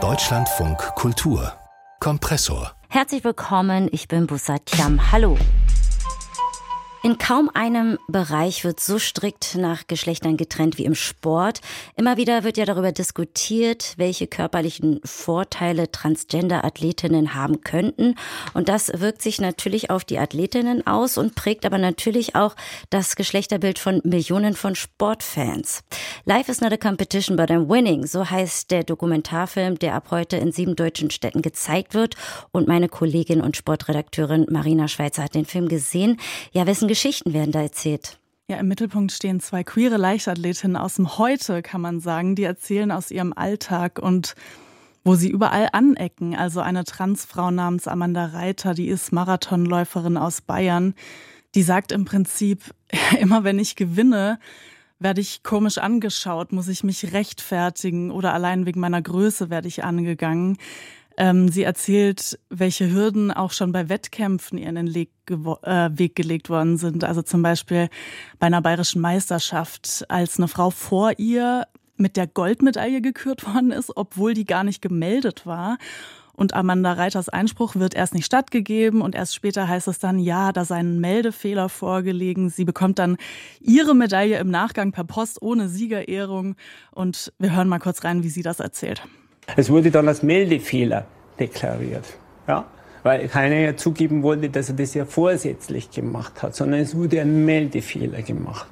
Deutschlandfunk Kultur Kompressor. Herzlich willkommen, ich bin Busatiam. Hallo. In kaum einem Bereich wird so strikt nach Geschlechtern getrennt wie im Sport. Immer wieder wird ja darüber diskutiert, welche körperlichen Vorteile Transgender-Athletinnen haben könnten. Und das wirkt sich natürlich auf die Athletinnen aus und prägt aber natürlich auch das Geschlechterbild von Millionen von Sportfans. Life is not a competition, but I'm winning. So heißt der Dokumentarfilm, der ab heute in sieben deutschen Städten gezeigt wird. Und meine Kollegin und Sportredakteurin Marina Schweizer hat den Film gesehen. Ja, wessen Geschichten werden da erzählt? Ja, im Mittelpunkt stehen zwei queere Leichtathletinnen aus dem Heute, kann man sagen. Die erzählen aus ihrem Alltag und wo sie überall anecken. Also eine Transfrau namens Amanda Reiter, die ist Marathonläuferin aus Bayern. Die sagt im Prinzip, immer wenn ich gewinne, werde ich komisch angeschaut, muss ich mich rechtfertigen oder allein wegen meiner Größe werde ich angegangen. Ähm, sie erzählt, welche Hürden auch schon bei Wettkämpfen ihr in den Leg äh, Weg gelegt worden sind. Also zum Beispiel bei einer bayerischen Meisterschaft, als eine Frau vor ihr mit der Goldmedaille gekürt worden ist, obwohl die gar nicht gemeldet war. Und Amanda Reiters Einspruch wird erst nicht stattgegeben und erst später heißt es dann, ja, da sei ein Meldefehler vorgelegen. Sie bekommt dann ihre Medaille im Nachgang per Post ohne Siegerehrung. Und wir hören mal kurz rein, wie sie das erzählt. Es wurde dann als Meldefehler deklariert. Ja? Weil keiner ja zugeben wollte, dass er das ja vorsätzlich gemacht hat, sondern es wurde ein Meldefehler gemacht.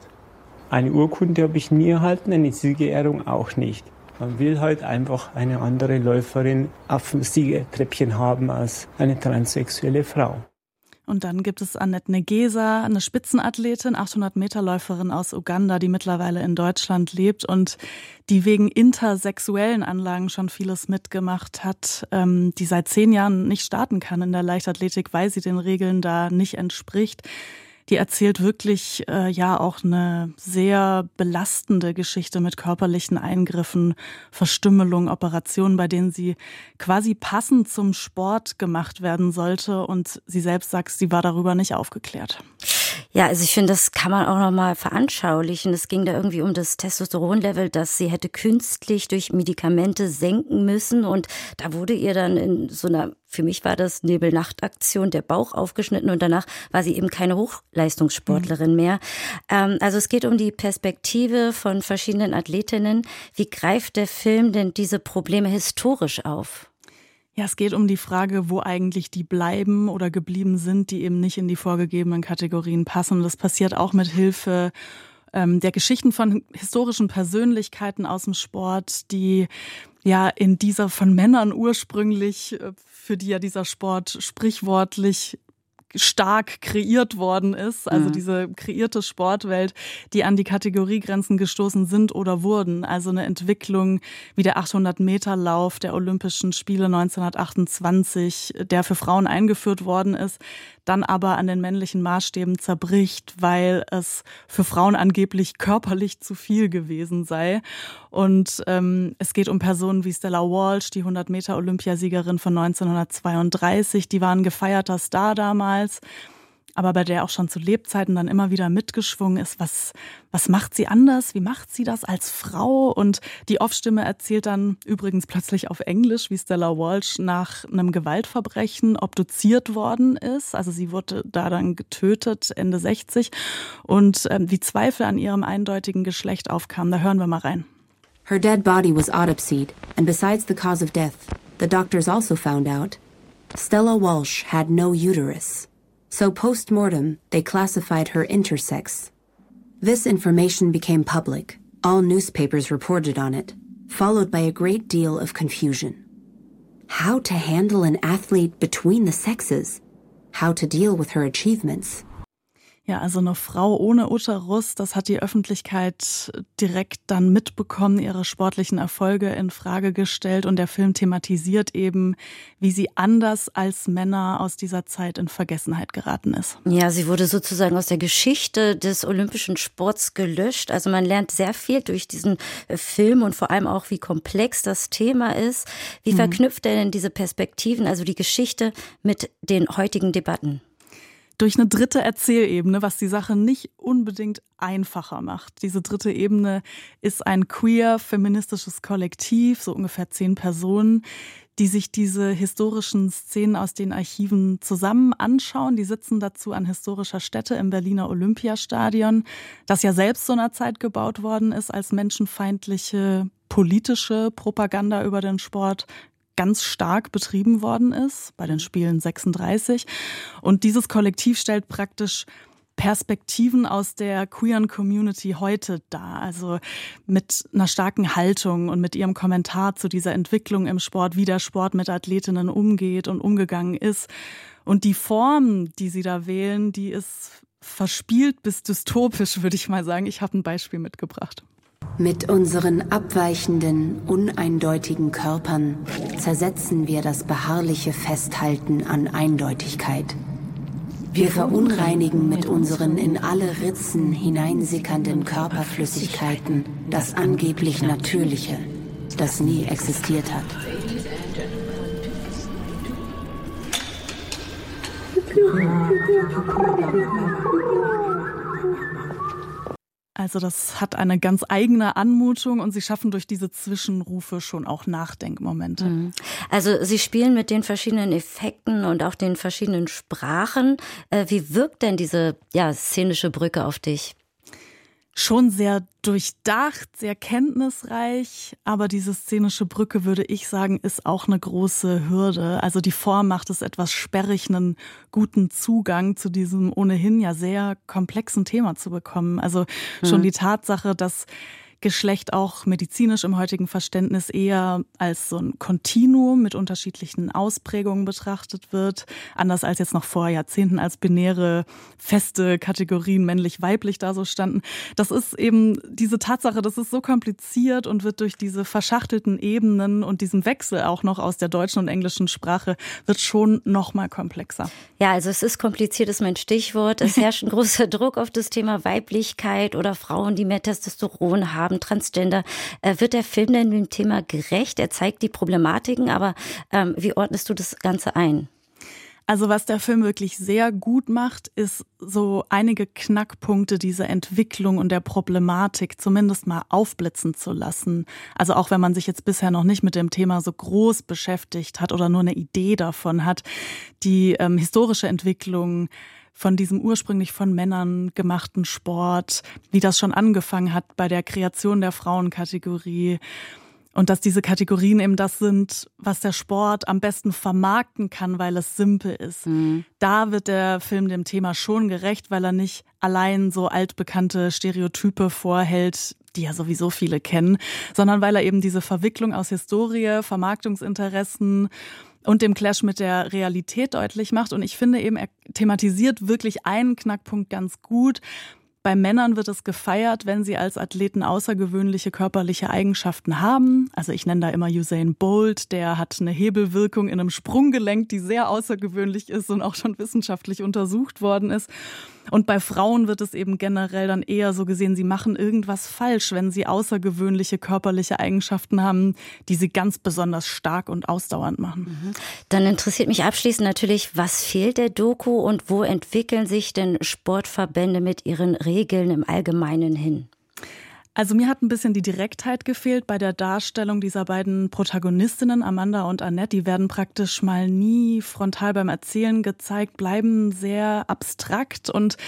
Eine Urkunde habe ich nie erhalten, eine Siegerehrung auch nicht. Man will halt einfach eine andere Läuferin auf dem Siegertreppchen haben als eine transsexuelle Frau. Und dann gibt es Annette Negesa, eine Spitzenathletin, 800 Meter Läuferin aus Uganda, die mittlerweile in Deutschland lebt und die wegen intersexuellen Anlagen schon vieles mitgemacht hat, ähm, die seit zehn Jahren nicht starten kann in der Leichtathletik, weil sie den Regeln da nicht entspricht die erzählt wirklich äh, ja auch eine sehr belastende Geschichte mit körperlichen Eingriffen, Verstümmelung, Operationen, bei denen sie quasi passend zum Sport gemacht werden sollte. Und sie selbst sagt, sie war darüber nicht aufgeklärt. Ja, also ich finde, das kann man auch nochmal veranschaulichen. Es ging da irgendwie um das Testosteronlevel, das sie hätte künstlich durch Medikamente senken müssen. Und da wurde ihr dann in so einer, für mich war das Nebelnachtaktion, der Bauch aufgeschnitten und danach war sie eben keine Hochleistungssportlerin mhm. mehr. Ähm, also es geht um die Perspektive von verschiedenen Athletinnen. Wie greift der Film denn diese Probleme historisch auf? Ja, es geht um die Frage, wo eigentlich die bleiben oder geblieben sind, die eben nicht in die vorgegebenen Kategorien passen. Das passiert auch mit Hilfe ähm, der Geschichten von historischen Persönlichkeiten aus dem Sport, die ja in dieser von Männern ursprünglich, äh, für die ja dieser Sport sprichwortlich stark kreiert worden ist, also mhm. diese kreierte Sportwelt, die an die Kategoriegrenzen gestoßen sind oder wurden. Also eine Entwicklung wie der 800 Meter Lauf der Olympischen Spiele 1928, der für Frauen eingeführt worden ist, dann aber an den männlichen Maßstäben zerbricht, weil es für Frauen angeblich körperlich zu viel gewesen sei. Und ähm, es geht um Personen wie Stella Walsh, die 100 Meter Olympiasiegerin von 1932, die war ein gefeierter Star damals aber bei der auch schon zu Lebzeiten dann immer wieder mitgeschwungen ist, was, was macht sie anders, wie macht sie das als Frau? Und die Off-Stimme erzählt dann übrigens plötzlich auf Englisch, wie Stella Walsh nach einem Gewaltverbrechen obduziert worden ist. Also sie wurde da dann getötet, Ende 60. Und ähm, wie Zweifel an ihrem eindeutigen Geschlecht aufkamen, da hören wir mal rein. Her dead body was autopsied, and besides the cause of death, the doctors also found out Stella Walsh had no uterus. So post mortem, they classified her intersex. This information became public. All newspapers reported on it, followed by a great deal of confusion. How to handle an athlete between the sexes, how to deal with her achievements, Ja, also eine Frau ohne Uterus, das hat die Öffentlichkeit direkt dann mitbekommen, ihre sportlichen Erfolge in Frage gestellt und der Film thematisiert eben, wie sie anders als Männer aus dieser Zeit in Vergessenheit geraten ist. Ja, sie wurde sozusagen aus der Geschichte des olympischen Sports gelöscht. Also man lernt sehr viel durch diesen äh, Film und vor allem auch, wie komplex das Thema ist. Wie mhm. verknüpft er denn diese Perspektiven, also die Geschichte mit den heutigen Debatten? Durch eine dritte Erzählebene, was die Sache nicht unbedingt einfacher macht. Diese dritte Ebene ist ein queer feministisches Kollektiv, so ungefähr zehn Personen, die sich diese historischen Szenen aus den Archiven zusammen anschauen. Die sitzen dazu an historischer Stätte im Berliner Olympiastadion, das ja selbst so einer Zeit gebaut worden ist, als menschenfeindliche politische Propaganda über den Sport ganz stark betrieben worden ist, bei den Spielen 36. Und dieses Kollektiv stellt praktisch Perspektiven aus der queeren Community heute dar. Also mit einer starken Haltung und mit ihrem Kommentar zu dieser Entwicklung im Sport, wie der Sport mit Athletinnen umgeht und umgegangen ist. Und die Form, die sie da wählen, die ist verspielt bis dystopisch, würde ich mal sagen. Ich habe ein Beispiel mitgebracht. Mit unseren abweichenden, uneindeutigen Körpern zersetzen wir das beharrliche Festhalten an Eindeutigkeit. Wir verunreinigen mit unseren in alle Ritzen hineinsickernden Körperflüssigkeiten das angeblich Natürliche, das nie existiert hat. Also das hat eine ganz eigene Anmutung und sie schaffen durch diese Zwischenrufe schon auch Nachdenkmomente. Mhm. Also sie spielen mit den verschiedenen Effekten und auch den verschiedenen Sprachen. Äh, wie wirkt denn diese ja, szenische Brücke auf dich? Schon sehr durchdacht, sehr kenntnisreich, aber diese szenische Brücke, würde ich sagen, ist auch eine große Hürde. Also die Form macht es etwas sperrig, einen guten Zugang zu diesem ohnehin ja sehr komplexen Thema zu bekommen. Also schon mhm. die Tatsache, dass Geschlecht auch medizinisch im heutigen Verständnis eher als so ein Kontinuum mit unterschiedlichen Ausprägungen betrachtet wird, anders als jetzt noch vor Jahrzehnten als binäre feste Kategorien männlich-weiblich da so standen. Das ist eben diese Tatsache, das ist so kompliziert und wird durch diese verschachtelten Ebenen und diesen Wechsel auch noch aus der deutschen und englischen Sprache wird schon noch mal komplexer. Ja, also es ist kompliziert, ist mein Stichwort. Es herrscht ein großer Druck auf das Thema Weiblichkeit oder Frauen, die mehr Testosteron haben haben, Transgender. Äh, wird der Film denn dem Thema gerecht? Er zeigt die Problematiken, aber ähm, wie ordnest du das Ganze ein? Also was der Film wirklich sehr gut macht, ist so einige Knackpunkte dieser Entwicklung und der Problematik zumindest mal aufblitzen zu lassen. Also auch wenn man sich jetzt bisher noch nicht mit dem Thema so groß beschäftigt hat oder nur eine Idee davon hat, die ähm, historische Entwicklung von diesem ursprünglich von Männern gemachten Sport, wie das schon angefangen hat bei der Kreation der Frauenkategorie. Und dass diese Kategorien eben das sind, was der Sport am besten vermarkten kann, weil es simpel ist. Mhm. Da wird der Film dem Thema schon gerecht, weil er nicht allein so altbekannte Stereotype vorhält, die ja sowieso viele kennen, sondern weil er eben diese Verwicklung aus Historie, Vermarktungsinteressen und dem Clash mit der Realität deutlich macht. Und ich finde eben, er thematisiert wirklich einen Knackpunkt ganz gut. Bei Männern wird es gefeiert, wenn sie als Athleten außergewöhnliche körperliche Eigenschaften haben. Also ich nenne da immer Usain Bolt, der hat eine Hebelwirkung in einem Sprunggelenk, die sehr außergewöhnlich ist und auch schon wissenschaftlich untersucht worden ist. Und bei Frauen wird es eben generell dann eher so gesehen, sie machen irgendwas falsch, wenn sie außergewöhnliche körperliche Eigenschaften haben, die sie ganz besonders stark und ausdauernd machen. Mhm. Dann interessiert mich abschließend natürlich, was fehlt der Doku und wo entwickeln sich denn Sportverbände mit ihren Regeln im Allgemeinen hin? Also mir hat ein bisschen die Direktheit gefehlt bei der Darstellung dieser beiden Protagonistinnen, Amanda und Annette. Die werden praktisch mal nie frontal beim Erzählen gezeigt, bleiben sehr abstrakt und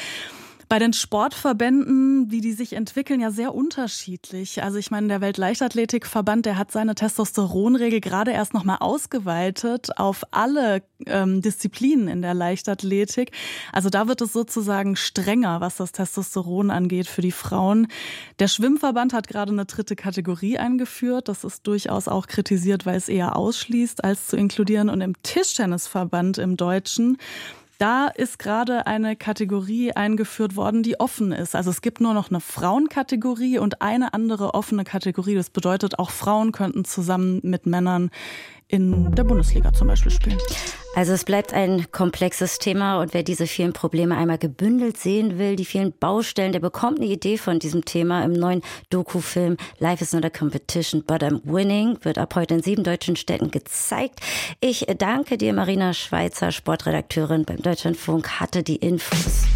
bei den Sportverbänden, wie die sich entwickeln, ja sehr unterschiedlich. Also ich meine, der Weltleichtathletikverband, der hat seine Testosteronregel gerade erst nochmal ausgeweitet auf alle ähm, Disziplinen in der Leichtathletik. Also da wird es sozusagen strenger, was das Testosteron angeht für die Frauen. Der Schwimmverband hat gerade eine dritte Kategorie eingeführt. Das ist durchaus auch kritisiert, weil es eher ausschließt, als zu inkludieren. Und im Tischtennisverband im Deutschen, da ist gerade eine Kategorie eingeführt worden, die offen ist. Also es gibt nur noch eine Frauenkategorie und eine andere offene Kategorie. Das bedeutet, auch Frauen könnten zusammen mit Männern in der Bundesliga zum Beispiel spielen. Also es bleibt ein komplexes Thema und wer diese vielen Probleme einmal gebündelt sehen will, die vielen Baustellen, der bekommt eine Idee von diesem Thema im neuen Doku-Film Life is not a competition, but I'm winning, wird ab heute in sieben deutschen Städten gezeigt. Ich danke dir, Marina Schweizer, Sportredakteurin beim Deutschlandfunk, hatte die Infos.